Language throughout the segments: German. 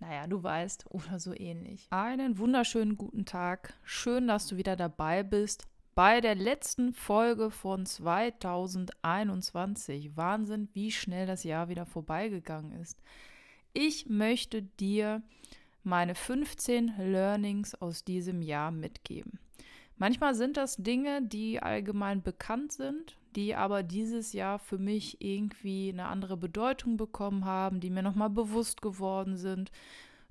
naja, du weißt, oder so ähnlich. Einen wunderschönen guten Tag. Schön, dass du wieder dabei bist bei der letzten Folge von 2021. Wahnsinn, wie schnell das Jahr wieder vorbeigegangen ist. Ich möchte dir meine 15 Learnings aus diesem Jahr mitgeben. Manchmal sind das Dinge, die allgemein bekannt sind, die aber dieses Jahr für mich irgendwie eine andere Bedeutung bekommen haben, die mir nochmal bewusst geworden sind,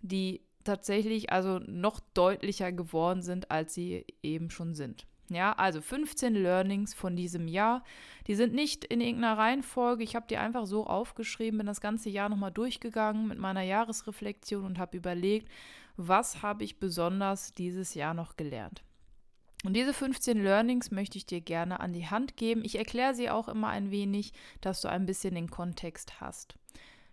die tatsächlich also noch deutlicher geworden sind, als sie eben schon sind. Ja, also 15 Learnings von diesem Jahr. Die sind nicht in irgendeiner Reihenfolge. Ich habe die einfach so aufgeschrieben, bin das ganze Jahr nochmal durchgegangen mit meiner Jahresreflexion und habe überlegt, was habe ich besonders dieses Jahr noch gelernt. Und diese 15 Learnings möchte ich dir gerne an die Hand geben. Ich erkläre sie auch immer ein wenig, dass du ein bisschen den Kontext hast.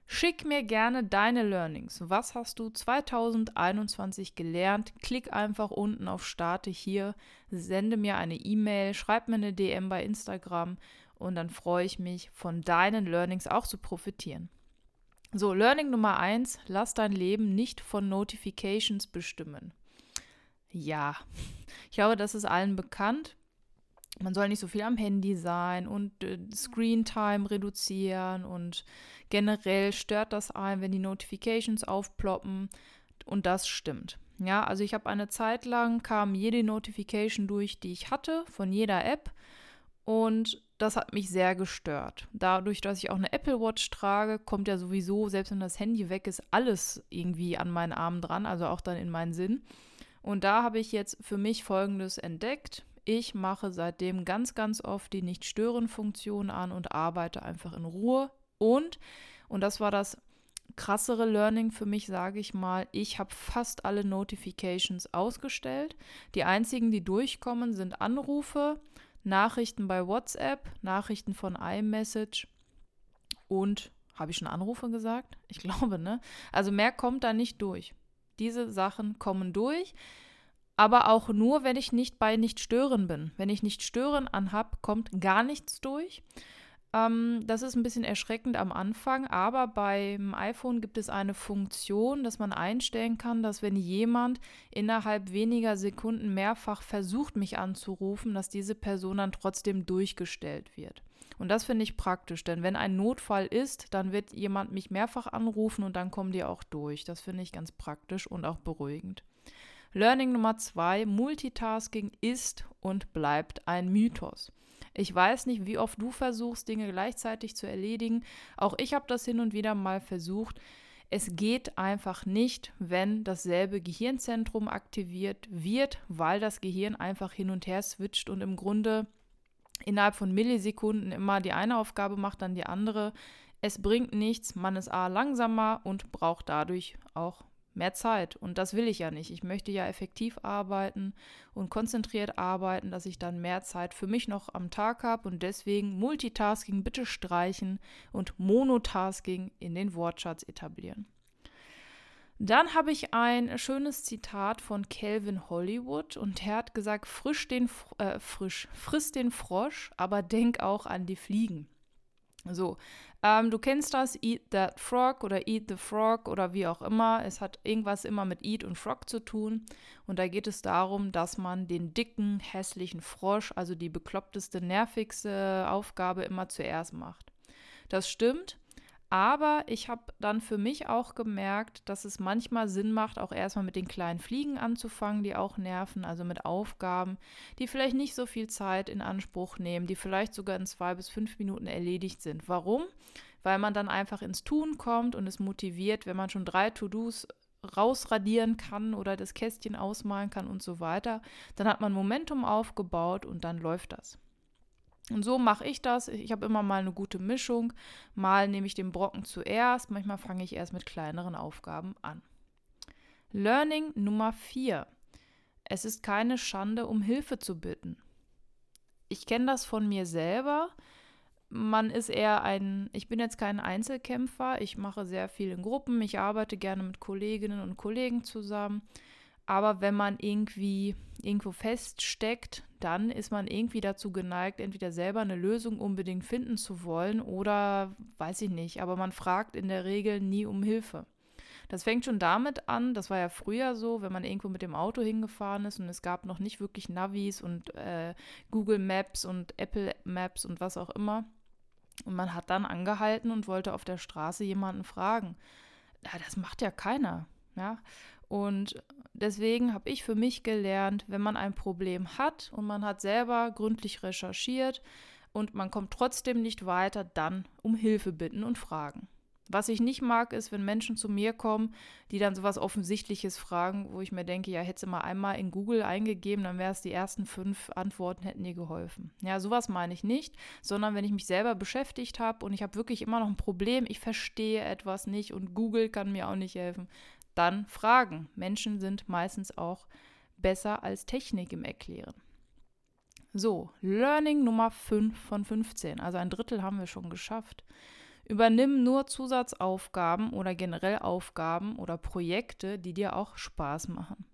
Schick mir gerne deine Learnings. Was hast du 2021 gelernt? Klick einfach unten auf Starte hier, sende mir eine E-Mail, schreib mir eine DM bei Instagram und dann freue ich mich, von deinen Learnings auch zu profitieren. So, Learning Nummer 1, lass dein Leben nicht von Notifications bestimmen. Ja, ich glaube, das ist allen bekannt. Man soll nicht so viel am Handy sein und äh, Screen Time reduzieren und generell stört das ein, wenn die Notifications aufploppen und das stimmt. Ja, also ich habe eine Zeit lang kam jede Notification durch, die ich hatte von jeder App und das hat mich sehr gestört. Dadurch, dass ich auch eine Apple Watch trage, kommt ja sowieso, selbst wenn das Handy weg ist, alles irgendwie an meinen Arm dran, also auch dann in meinen Sinn. Und da habe ich jetzt für mich Folgendes entdeckt. Ich mache seitdem ganz, ganz oft die Nicht-Stören-Funktion an und arbeite einfach in Ruhe. Und, und das war das krassere Learning für mich, sage ich mal, ich habe fast alle Notifications ausgestellt. Die einzigen, die durchkommen, sind Anrufe, Nachrichten bei WhatsApp, Nachrichten von iMessage und habe ich schon Anrufe gesagt? Ich glaube, ne? Also mehr kommt da nicht durch. Diese Sachen kommen durch, aber auch nur, wenn ich nicht bei Nicht stören bin. Wenn ich Nicht stören anhab, kommt gar nichts durch. Ähm, das ist ein bisschen erschreckend am Anfang, aber beim iPhone gibt es eine Funktion, dass man einstellen kann, dass wenn jemand innerhalb weniger Sekunden mehrfach versucht, mich anzurufen, dass diese Person dann trotzdem durchgestellt wird. Und das finde ich praktisch, denn wenn ein Notfall ist, dann wird jemand mich mehrfach anrufen und dann kommen die auch durch. Das finde ich ganz praktisch und auch beruhigend. Learning Nummer zwei, Multitasking ist und bleibt ein Mythos. Ich weiß nicht, wie oft du versuchst, Dinge gleichzeitig zu erledigen. Auch ich habe das hin und wieder mal versucht. Es geht einfach nicht, wenn dasselbe Gehirnzentrum aktiviert wird, weil das Gehirn einfach hin und her switcht und im Grunde innerhalb von Millisekunden immer die eine Aufgabe macht, dann die andere. Es bringt nichts, man ist A langsamer und braucht dadurch auch mehr Zeit. Und das will ich ja nicht. Ich möchte ja effektiv arbeiten und konzentriert arbeiten, dass ich dann mehr Zeit für mich noch am Tag habe. Und deswegen Multitasking bitte streichen und Monotasking in den Wortschatz etablieren. Dann habe ich ein schönes Zitat von Calvin Hollywood und er hat gesagt, frisch den, äh, frisch, friss den Frosch, aber denk auch an die Fliegen. So, ähm, du kennst das, Eat that Frog oder Eat the Frog oder wie auch immer. Es hat irgendwas immer mit Eat und Frog zu tun. Und da geht es darum, dass man den dicken, hässlichen Frosch, also die bekloppteste, nervigste Aufgabe immer zuerst macht. Das stimmt. Aber ich habe dann für mich auch gemerkt, dass es manchmal Sinn macht, auch erstmal mit den kleinen Fliegen anzufangen, die auch nerven, also mit Aufgaben, die vielleicht nicht so viel Zeit in Anspruch nehmen, die vielleicht sogar in zwei bis fünf Minuten erledigt sind. Warum? Weil man dann einfach ins Tun kommt und es motiviert, wenn man schon drei To-Dos rausradieren kann oder das Kästchen ausmalen kann und so weiter, dann hat man Momentum aufgebaut und dann läuft das. Und so mache ich das. Ich habe immer mal eine gute Mischung. Mal nehme ich den Brocken zuerst, manchmal fange ich erst mit kleineren Aufgaben an. Learning Nummer 4. Es ist keine Schande, um Hilfe zu bitten. Ich kenne das von mir selber. Man ist eher ein, ich bin jetzt kein Einzelkämpfer, ich mache sehr viel in Gruppen, ich arbeite gerne mit Kolleginnen und Kollegen zusammen. Aber wenn man irgendwie irgendwo feststeckt, dann ist man irgendwie dazu geneigt, entweder selber eine Lösung unbedingt finden zu wollen oder weiß ich nicht. Aber man fragt in der Regel nie um Hilfe. Das fängt schon damit an, das war ja früher so, wenn man irgendwo mit dem Auto hingefahren ist und es gab noch nicht wirklich Navis und äh, Google Maps und Apple Maps und was auch immer. Und man hat dann angehalten und wollte auf der Straße jemanden fragen. Ja, das macht ja keiner. Ja, und deswegen habe ich für mich gelernt, wenn man ein Problem hat und man hat selber gründlich recherchiert und man kommt trotzdem nicht weiter, dann um Hilfe bitten und fragen. Was ich nicht mag, ist, wenn Menschen zu mir kommen, die dann sowas Offensichtliches fragen, wo ich mir denke, ja, hätte sie mal einmal in Google eingegeben, dann wäre es die ersten fünf Antworten, hätten dir geholfen. Ja, sowas meine ich nicht, sondern wenn ich mich selber beschäftigt habe und ich habe wirklich immer noch ein Problem, ich verstehe etwas nicht und Google kann mir auch nicht helfen, dann fragen. Menschen sind meistens auch besser als Technik im Erklären. So, Learning Nummer 5 von 15, also ein Drittel haben wir schon geschafft. Übernimm nur Zusatzaufgaben oder generell Aufgaben oder Projekte, die dir auch Spaß machen.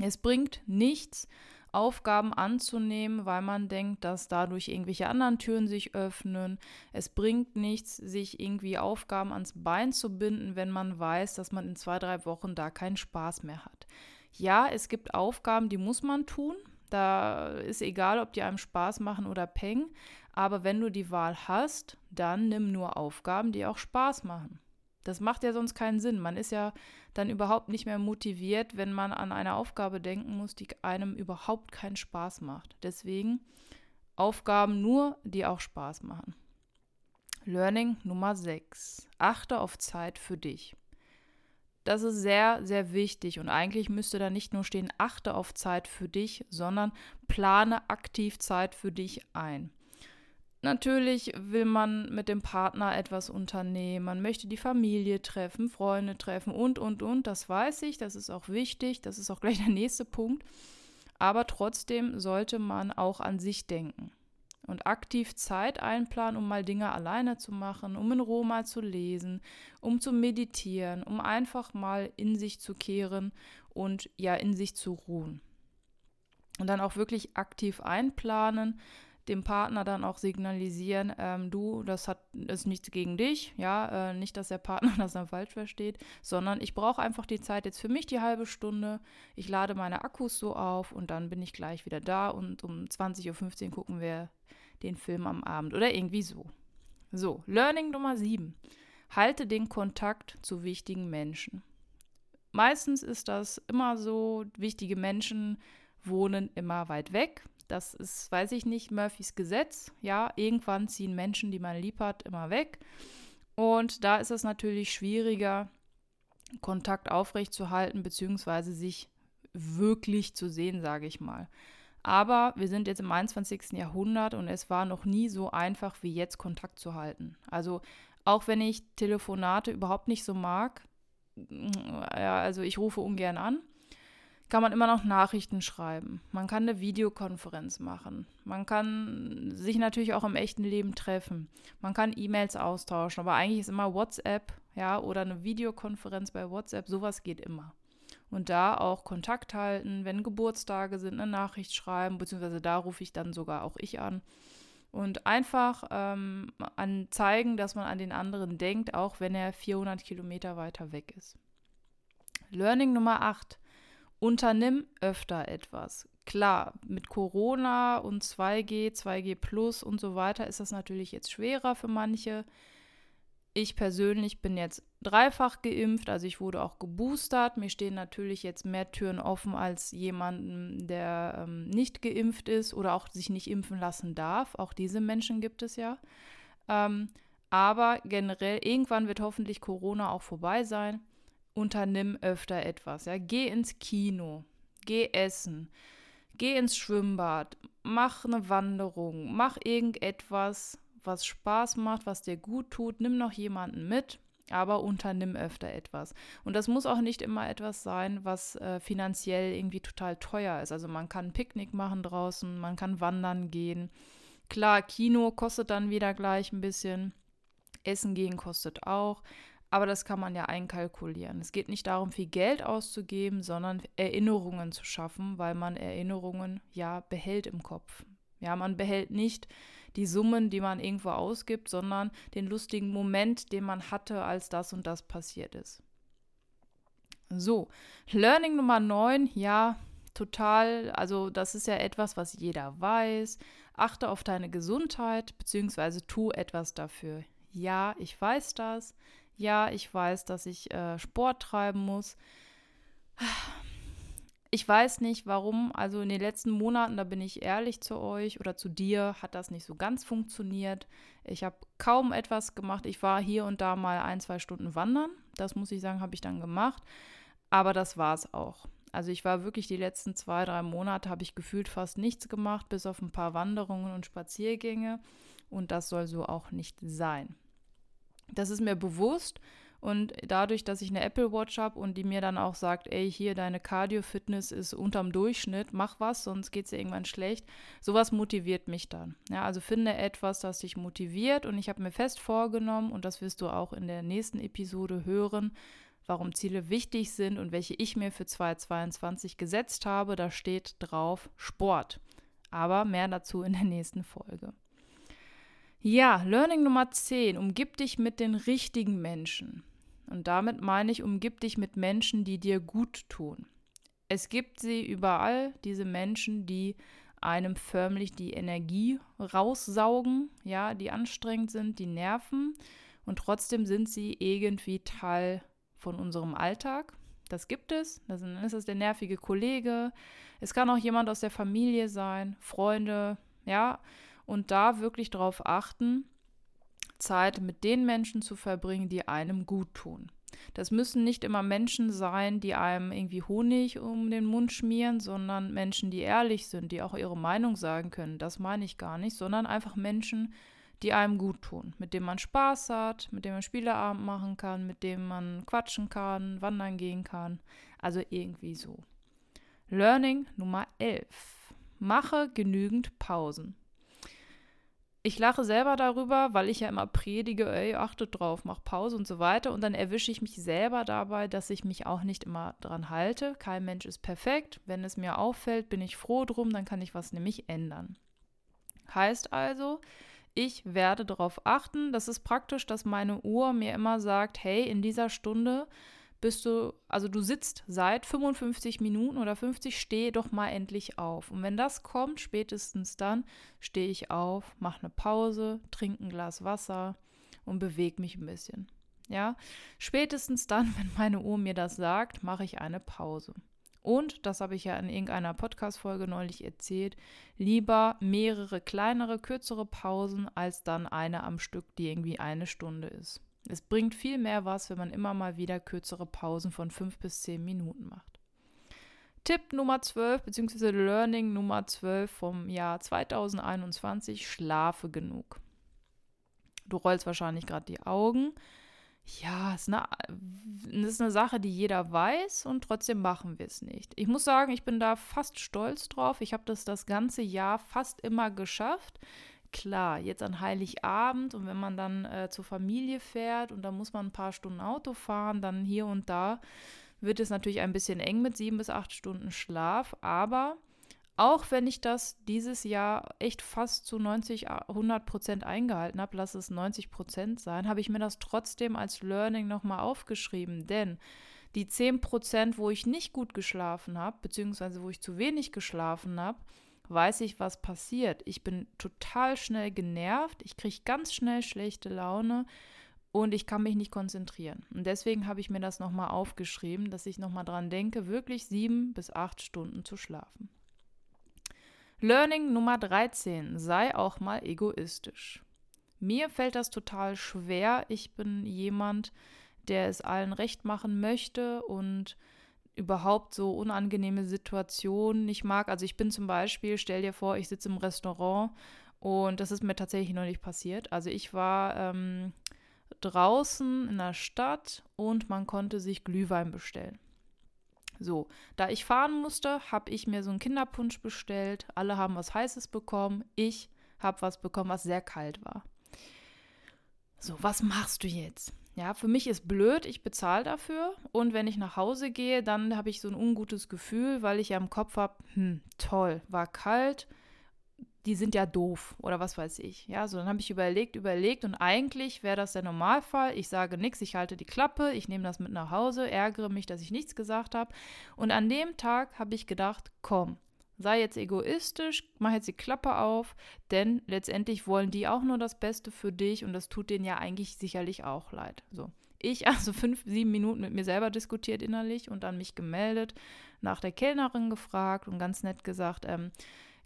Es bringt nichts, Aufgaben anzunehmen, weil man denkt, dass dadurch irgendwelche anderen Türen sich öffnen. Es bringt nichts, sich irgendwie Aufgaben ans Bein zu binden, wenn man weiß, dass man in zwei, drei Wochen da keinen Spaß mehr hat. Ja, es gibt Aufgaben, die muss man tun. Da ist egal, ob die einem Spaß machen oder peng. Aber wenn du die Wahl hast, dann nimm nur Aufgaben, die auch Spaß machen. Das macht ja sonst keinen Sinn. Man ist ja dann überhaupt nicht mehr motiviert, wenn man an eine Aufgabe denken muss, die einem überhaupt keinen Spaß macht. Deswegen Aufgaben nur, die auch Spaß machen. Learning Nummer 6. Achte auf Zeit für dich. Das ist sehr, sehr wichtig und eigentlich müsste da nicht nur stehen, achte auf Zeit für dich, sondern plane aktiv Zeit für dich ein. Natürlich will man mit dem Partner etwas unternehmen, man möchte die Familie treffen, Freunde treffen und, und, und. Das weiß ich, das ist auch wichtig, das ist auch gleich der nächste Punkt. Aber trotzdem sollte man auch an sich denken und aktiv Zeit einplanen, um mal Dinge alleine zu machen, um in Ruhe mal zu lesen, um zu meditieren, um einfach mal in sich zu kehren und ja in sich zu ruhen. Und dann auch wirklich aktiv einplanen, dem Partner dann auch signalisieren, ähm, du, das hat ist nichts gegen dich, ja, äh, nicht, dass der Partner das dann falsch versteht, sondern ich brauche einfach die Zeit jetzt für mich die halbe Stunde. Ich lade meine Akkus so auf und dann bin ich gleich wieder da und um 20.15 Uhr gucken wir den Film am Abend oder irgendwie so. So, Learning Nummer 7. Halte den Kontakt zu wichtigen Menschen. Meistens ist das immer so, wichtige Menschen wohnen immer weit weg das ist, weiß ich nicht, Murphys Gesetz. Ja, irgendwann ziehen Menschen, die man lieb hat, immer weg. Und da ist es natürlich schwieriger, Kontakt aufrechtzuerhalten, beziehungsweise sich wirklich zu sehen, sage ich mal. Aber wir sind jetzt im 21. Jahrhundert und es war noch nie so einfach wie jetzt Kontakt zu halten. Also auch wenn ich Telefonate überhaupt nicht so mag, also ich rufe ungern an, kann man immer noch Nachrichten schreiben. Man kann eine Videokonferenz machen. Man kann sich natürlich auch im echten Leben treffen. Man kann E-Mails austauschen, aber eigentlich ist immer WhatsApp, ja, oder eine Videokonferenz bei WhatsApp, sowas geht immer. Und da auch Kontakt halten, wenn Geburtstage sind, eine Nachricht schreiben, beziehungsweise da rufe ich dann sogar auch ich an. Und einfach ähm, an zeigen, dass man an den anderen denkt, auch wenn er 400 Kilometer weiter weg ist. Learning Nummer 8 unternimm öfter etwas. Klar, mit Corona und 2G, 2G Plus und so weiter ist das natürlich jetzt schwerer für manche. Ich persönlich bin jetzt dreifach geimpft, also ich wurde auch geboostert. Mir stehen natürlich jetzt mehr Türen offen als jemanden, der ähm, nicht geimpft ist oder auch sich nicht impfen lassen darf. Auch diese Menschen gibt es ja. Ähm, aber generell, irgendwann wird hoffentlich Corona auch vorbei sein unternimm öfter etwas. Ja? Geh ins Kino, geh essen, geh ins Schwimmbad, mach eine Wanderung, mach irgendetwas, was Spaß macht, was dir gut tut. Nimm noch jemanden mit aber unternimm öfter etwas. Und das muss auch nicht immer etwas sein, was äh, finanziell irgendwie total teuer ist. Also man kann ein Picknick machen draußen, man kann wandern gehen. Klar, Kino kostet dann wieder gleich ein bisschen. Essen gehen kostet auch. Aber das kann man ja einkalkulieren. Es geht nicht darum, viel Geld auszugeben, sondern Erinnerungen zu schaffen, weil man Erinnerungen ja behält im Kopf. Ja, man behält nicht die Summen, die man irgendwo ausgibt, sondern den lustigen Moment, den man hatte, als das und das passiert ist. So, Learning Nummer 9, ja, total, also das ist ja etwas, was jeder weiß. Achte auf deine Gesundheit, beziehungsweise tu etwas dafür. Ja, ich weiß das. Ja, ich weiß, dass ich äh, Sport treiben muss. Ich weiß nicht, warum. Also in den letzten Monaten, da bin ich ehrlich zu euch oder zu dir, hat das nicht so ganz funktioniert. Ich habe kaum etwas gemacht. Ich war hier und da mal ein, zwei Stunden wandern. Das muss ich sagen, habe ich dann gemacht. Aber das war es auch. Also ich war wirklich die letzten zwei, drei Monate, habe ich gefühlt fast nichts gemacht, bis auf ein paar Wanderungen und Spaziergänge. Und das soll so auch nicht sein. Das ist mir bewusst. Und dadurch, dass ich eine Apple Watch habe und die mir dann auch sagt, ey, hier deine Cardio-Fitness ist unterm Durchschnitt, mach was, sonst geht es dir irgendwann schlecht, sowas motiviert mich dann. Ja, also finde etwas, das dich motiviert und ich habe mir fest vorgenommen, und das wirst du auch in der nächsten Episode hören, warum Ziele wichtig sind und welche ich mir für 2022 gesetzt habe. Da steht drauf Sport. Aber mehr dazu in der nächsten Folge. Ja, Learning Nummer 10. Umgib dich mit den richtigen Menschen. Und damit meine ich, umgib dich mit Menschen, die dir gut tun. Es gibt sie überall, diese Menschen, die einem förmlich die Energie raussaugen, ja, die anstrengend sind, die nerven und trotzdem sind sie irgendwie Teil von unserem Alltag. Das gibt es. Dann ist es der nervige Kollege. Es kann auch jemand aus der Familie sein, Freunde, ja. Und da wirklich darauf achten, Zeit mit den Menschen zu verbringen, die einem gut tun. Das müssen nicht immer Menschen sein, die einem irgendwie Honig um den Mund schmieren, sondern Menschen, die ehrlich sind, die auch ihre Meinung sagen können. Das meine ich gar nicht, sondern einfach Menschen, die einem gut tun, mit denen man Spaß hat, mit denen man Spieleabend machen kann, mit denen man quatschen kann, wandern gehen kann. Also irgendwie so. Learning Nummer 11. Mache genügend Pausen ich lache selber darüber, weil ich ja immer predige, ey, achtet drauf, mach Pause und so weiter. Und dann erwische ich mich selber dabei, dass ich mich auch nicht immer dran halte. Kein Mensch ist perfekt. Wenn es mir auffällt, bin ich froh drum, dann kann ich was nämlich ändern. Heißt also, ich werde darauf achten. Das ist praktisch, dass meine Uhr mir immer sagt, hey, in dieser Stunde bist du, also du sitzt seit 55 Minuten oder 50, steh doch mal endlich auf. Und wenn das kommt, spätestens dann stehe ich auf, mache eine Pause, trinke ein Glas Wasser und bewege mich ein bisschen. Ja, spätestens dann, wenn meine Uhr mir das sagt, mache ich eine Pause. Und, das habe ich ja in irgendeiner Podcast-Folge neulich erzählt, lieber mehrere kleinere, kürzere Pausen als dann eine am Stück, die irgendwie eine Stunde ist. Es bringt viel mehr was, wenn man immer mal wieder kürzere Pausen von fünf bis zehn Minuten macht. Tipp Nummer 12 bzw. Learning Nummer 12 vom Jahr 2021, schlafe genug. Du rollst wahrscheinlich gerade die Augen. Ja, ist eine, ist eine Sache, die jeder weiß und trotzdem machen wir es nicht. Ich muss sagen, ich bin da fast stolz drauf. Ich habe das das ganze Jahr fast immer geschafft klar, jetzt an Heiligabend und wenn man dann äh, zur Familie fährt und da muss man ein paar Stunden Auto fahren, dann hier und da wird es natürlich ein bisschen eng mit sieben bis acht Stunden Schlaf. Aber auch wenn ich das dieses Jahr echt fast zu 90, 100 Prozent eingehalten habe, lass es 90 Prozent sein, habe ich mir das trotzdem als Learning nochmal aufgeschrieben. Denn die 10 Prozent, wo ich nicht gut geschlafen habe, beziehungsweise wo ich zu wenig geschlafen habe, weiß ich, was passiert. Ich bin total schnell genervt, ich kriege ganz schnell schlechte Laune und ich kann mich nicht konzentrieren. Und deswegen habe ich mir das nochmal aufgeschrieben, dass ich nochmal dran denke, wirklich sieben bis acht Stunden zu schlafen. Learning Nummer 13, sei auch mal egoistisch. Mir fällt das total schwer. Ich bin jemand, der es allen recht machen möchte und überhaupt so unangenehme Situationen nicht mag. Also ich bin zum Beispiel, stell dir vor, ich sitze im Restaurant und das ist mir tatsächlich noch nicht passiert. Also ich war ähm, draußen in der Stadt und man konnte sich Glühwein bestellen. So, da ich fahren musste, habe ich mir so einen Kinderpunsch bestellt. Alle haben was Heißes bekommen. Ich habe was bekommen, was sehr kalt war. So, was machst du jetzt? Ja, für mich ist blöd, ich bezahle dafür und wenn ich nach Hause gehe, dann habe ich so ein ungutes Gefühl, weil ich ja im Kopf habe, hm, toll, war kalt, die sind ja doof oder was weiß ich. Ja, so dann habe ich überlegt, überlegt und eigentlich wäre das der Normalfall. Ich sage nichts, ich halte die Klappe, ich nehme das mit nach Hause, ärgere mich, dass ich nichts gesagt habe. Und an dem Tag habe ich gedacht, komm, sei jetzt egoistisch, mach jetzt die Klappe auf, denn letztendlich wollen die auch nur das Beste für dich und das tut denen ja eigentlich sicherlich auch leid. So. Ich also fünf, sieben Minuten mit mir selber diskutiert innerlich und dann mich gemeldet, nach der Kellnerin gefragt und ganz nett gesagt, ähm,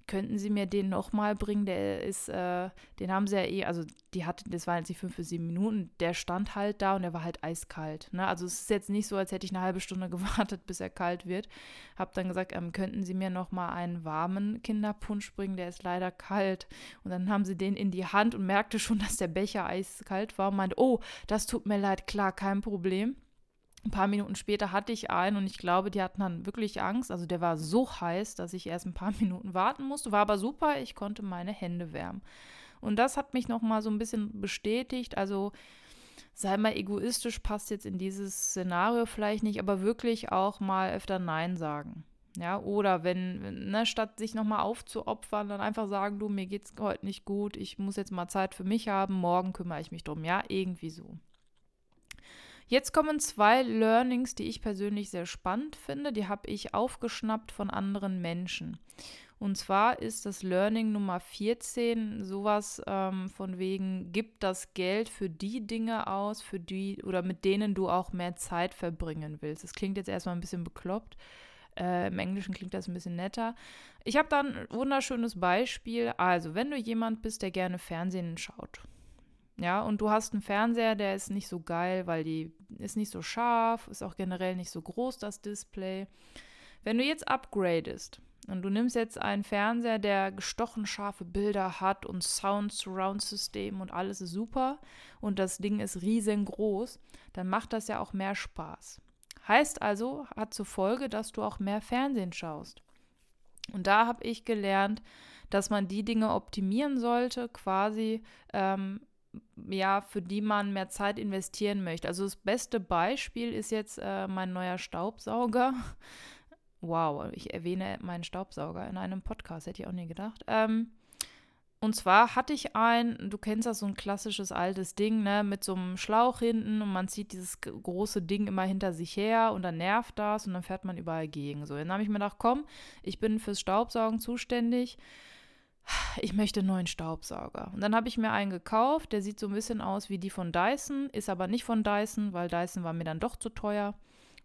könnten Sie mir den nochmal bringen? Der ist, äh, den haben sie ja eh, also die hatten, das waren jetzt nicht fünf bis sieben Minuten, der stand halt da und der war halt eiskalt. Ne? Also es ist jetzt nicht so, als hätte ich eine halbe Stunde gewartet, bis er kalt wird. Hab dann gesagt, ähm, könnten Sie mir nochmal einen warmen Kinderpunsch bringen? Der ist leider kalt. Und dann haben sie den in die Hand und merkte schon, dass der Becher eiskalt war und meinte, oh, das tut mir leid, klar, kein Problem. Ein paar Minuten später hatte ich einen und ich glaube, die hatten dann wirklich Angst. Also der war so heiß, dass ich erst ein paar Minuten warten musste. War aber super, ich konnte meine Hände wärmen. Und das hat mich nochmal so ein bisschen bestätigt. Also sei mal egoistisch, passt jetzt in dieses Szenario vielleicht nicht, aber wirklich auch mal öfter Nein sagen. Ja, oder wenn, ne, statt sich nochmal aufzuopfern, dann einfach sagen, du, mir geht's heute nicht gut, ich muss jetzt mal Zeit für mich haben, morgen kümmere ich mich drum. Ja, irgendwie so. Jetzt kommen zwei Learnings, die ich persönlich sehr spannend finde. Die habe ich aufgeschnappt von anderen Menschen. Und zwar ist das Learning Nummer 14 sowas ähm, von wegen, gib das Geld für die Dinge aus, für die oder mit denen du auch mehr Zeit verbringen willst. Das klingt jetzt erstmal ein bisschen bekloppt. Äh, Im Englischen klingt das ein bisschen netter. Ich habe da ein wunderschönes Beispiel. Also, wenn du jemand bist, der gerne Fernsehen schaut, ja, und du hast einen Fernseher, der ist nicht so geil, weil die ist nicht so scharf, ist auch generell nicht so groß, das Display. Wenn du jetzt upgradest und du nimmst jetzt einen Fernseher, der gestochen scharfe Bilder hat und Sound Surround System und alles ist super und das Ding ist riesengroß, dann macht das ja auch mehr Spaß. Heißt also, hat zur Folge, dass du auch mehr Fernsehen schaust. Und da habe ich gelernt, dass man die Dinge optimieren sollte, quasi ähm, ja, für die man mehr Zeit investieren möchte. Also das beste Beispiel ist jetzt äh, mein neuer Staubsauger. Wow, ich erwähne meinen Staubsauger in einem Podcast, hätte ich auch nie gedacht. Ähm, und zwar hatte ich ein, du kennst das, so ein klassisches altes Ding, ne, mit so einem Schlauch hinten und man zieht dieses große Ding immer hinter sich her und dann nervt das und dann fährt man überall gegen. So, dann habe ich mir gedacht, komm, ich bin fürs Staubsaugen zuständig ich möchte einen neuen Staubsauger. Und dann habe ich mir einen gekauft, der sieht so ein bisschen aus wie die von Dyson, ist aber nicht von Dyson, weil Dyson war mir dann doch zu teuer.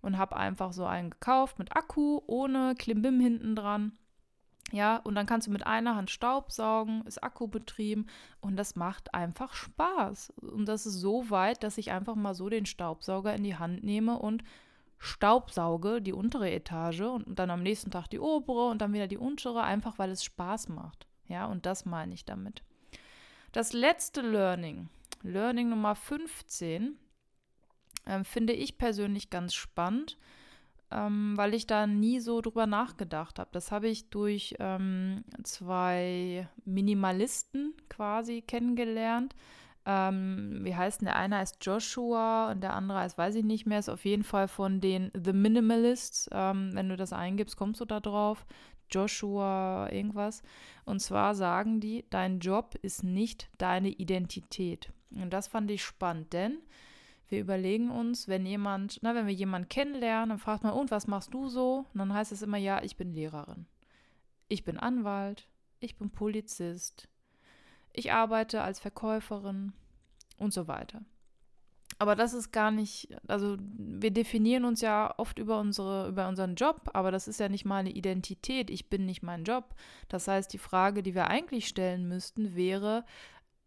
Und habe einfach so einen gekauft mit Akku, ohne Klimbim hinten dran. Ja, und dann kannst du mit einer Hand Staubsaugen, ist Akkubetrieben und das macht einfach Spaß. Und das ist so weit, dass ich einfach mal so den Staubsauger in die Hand nehme und Staubsauge, die untere Etage und dann am nächsten Tag die obere und dann wieder die untere, einfach weil es Spaß macht. Ja, und das meine ich damit. Das letzte Learning, Learning Nummer 15, äh, finde ich persönlich ganz spannend, ähm, weil ich da nie so drüber nachgedacht habe. Das habe ich durch ähm, zwei Minimalisten quasi kennengelernt. Ähm, wie heißt denn der eine heißt Joshua und der andere heißt, weiß ich nicht mehr, ist auf jeden Fall von den The Minimalists. Ähm, wenn du das eingibst, kommst du da drauf. Joshua irgendwas. Und zwar sagen die, dein Job ist nicht deine Identität. Und das fand ich spannend, denn wir überlegen uns, wenn jemand, na, wenn wir jemanden kennenlernen, dann fragt man, und was machst du so? Und dann heißt es immer, ja, ich bin Lehrerin. Ich bin Anwalt, ich bin Polizist, ich arbeite als Verkäuferin und so weiter. Aber das ist gar nicht, also wir definieren uns ja oft über unsere, über unseren Job, aber das ist ja nicht mal eine Identität. Ich bin nicht mein Job. Das heißt, die Frage, die wir eigentlich stellen müssten, wäre,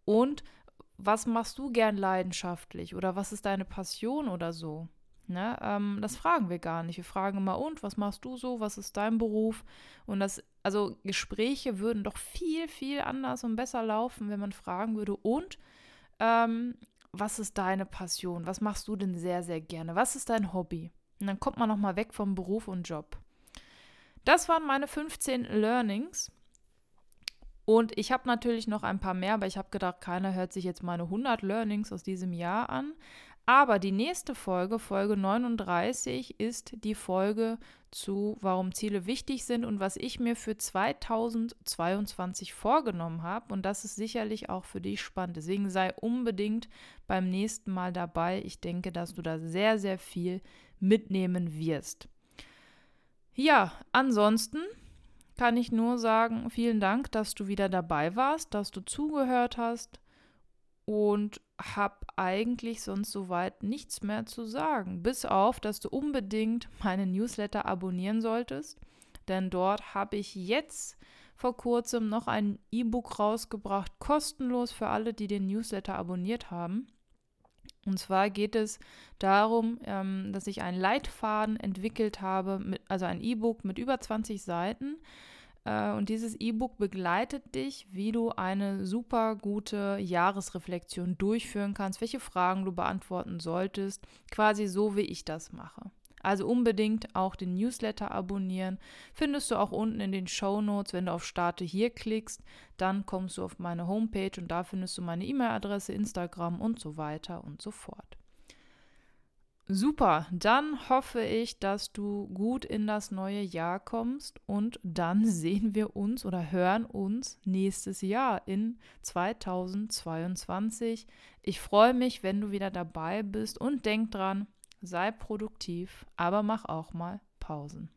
und was machst du gern leidenschaftlich oder was ist deine Passion oder so? Ne? Ähm, das fragen wir gar nicht. Wir fragen immer, und was machst du so? Was ist dein Beruf? Und das, also Gespräche würden doch viel, viel anders und besser laufen, wenn man fragen würde, und ähm, was ist deine Passion? Was machst du denn sehr, sehr gerne? Was ist dein Hobby? Und dann kommt man nochmal weg vom Beruf und Job. Das waren meine 15 Learnings. Und ich habe natürlich noch ein paar mehr, aber ich habe gedacht, keiner hört sich jetzt meine 100 Learnings aus diesem Jahr an. Aber die nächste Folge, Folge 39, ist die Folge zu, warum Ziele wichtig sind und was ich mir für 2022 vorgenommen habe. Und das ist sicherlich auch für dich spannend. Deswegen sei unbedingt beim nächsten Mal dabei. Ich denke, dass du da sehr, sehr viel mitnehmen wirst. Ja, ansonsten kann ich nur sagen, vielen Dank, dass du wieder dabei warst, dass du zugehört hast und habe eigentlich sonst soweit nichts mehr zu sagen, bis auf, dass du unbedingt meine Newsletter abonnieren solltest, denn dort habe ich jetzt vor kurzem noch ein E-Book rausgebracht, kostenlos für alle, die den Newsletter abonniert haben. Und zwar geht es darum, ähm, dass ich einen Leitfaden entwickelt habe, mit, also ein E-Book mit über 20 Seiten. Äh, und dieses E-Book begleitet dich, wie du eine super gute Jahresreflexion durchführen kannst, welche Fragen du beantworten solltest, quasi so, wie ich das mache. Also unbedingt auch den Newsletter abonnieren. Findest du auch unten in den Show Notes, wenn du auf Starte hier klickst, dann kommst du auf meine Homepage und da findest du meine E-Mail-Adresse, Instagram und so weiter und so fort. Super, dann hoffe ich, dass du gut in das neue Jahr kommst und dann sehen wir uns oder hören uns nächstes Jahr in 2022. Ich freue mich, wenn du wieder dabei bist und denk dran, sei produktiv, aber mach auch mal Pausen.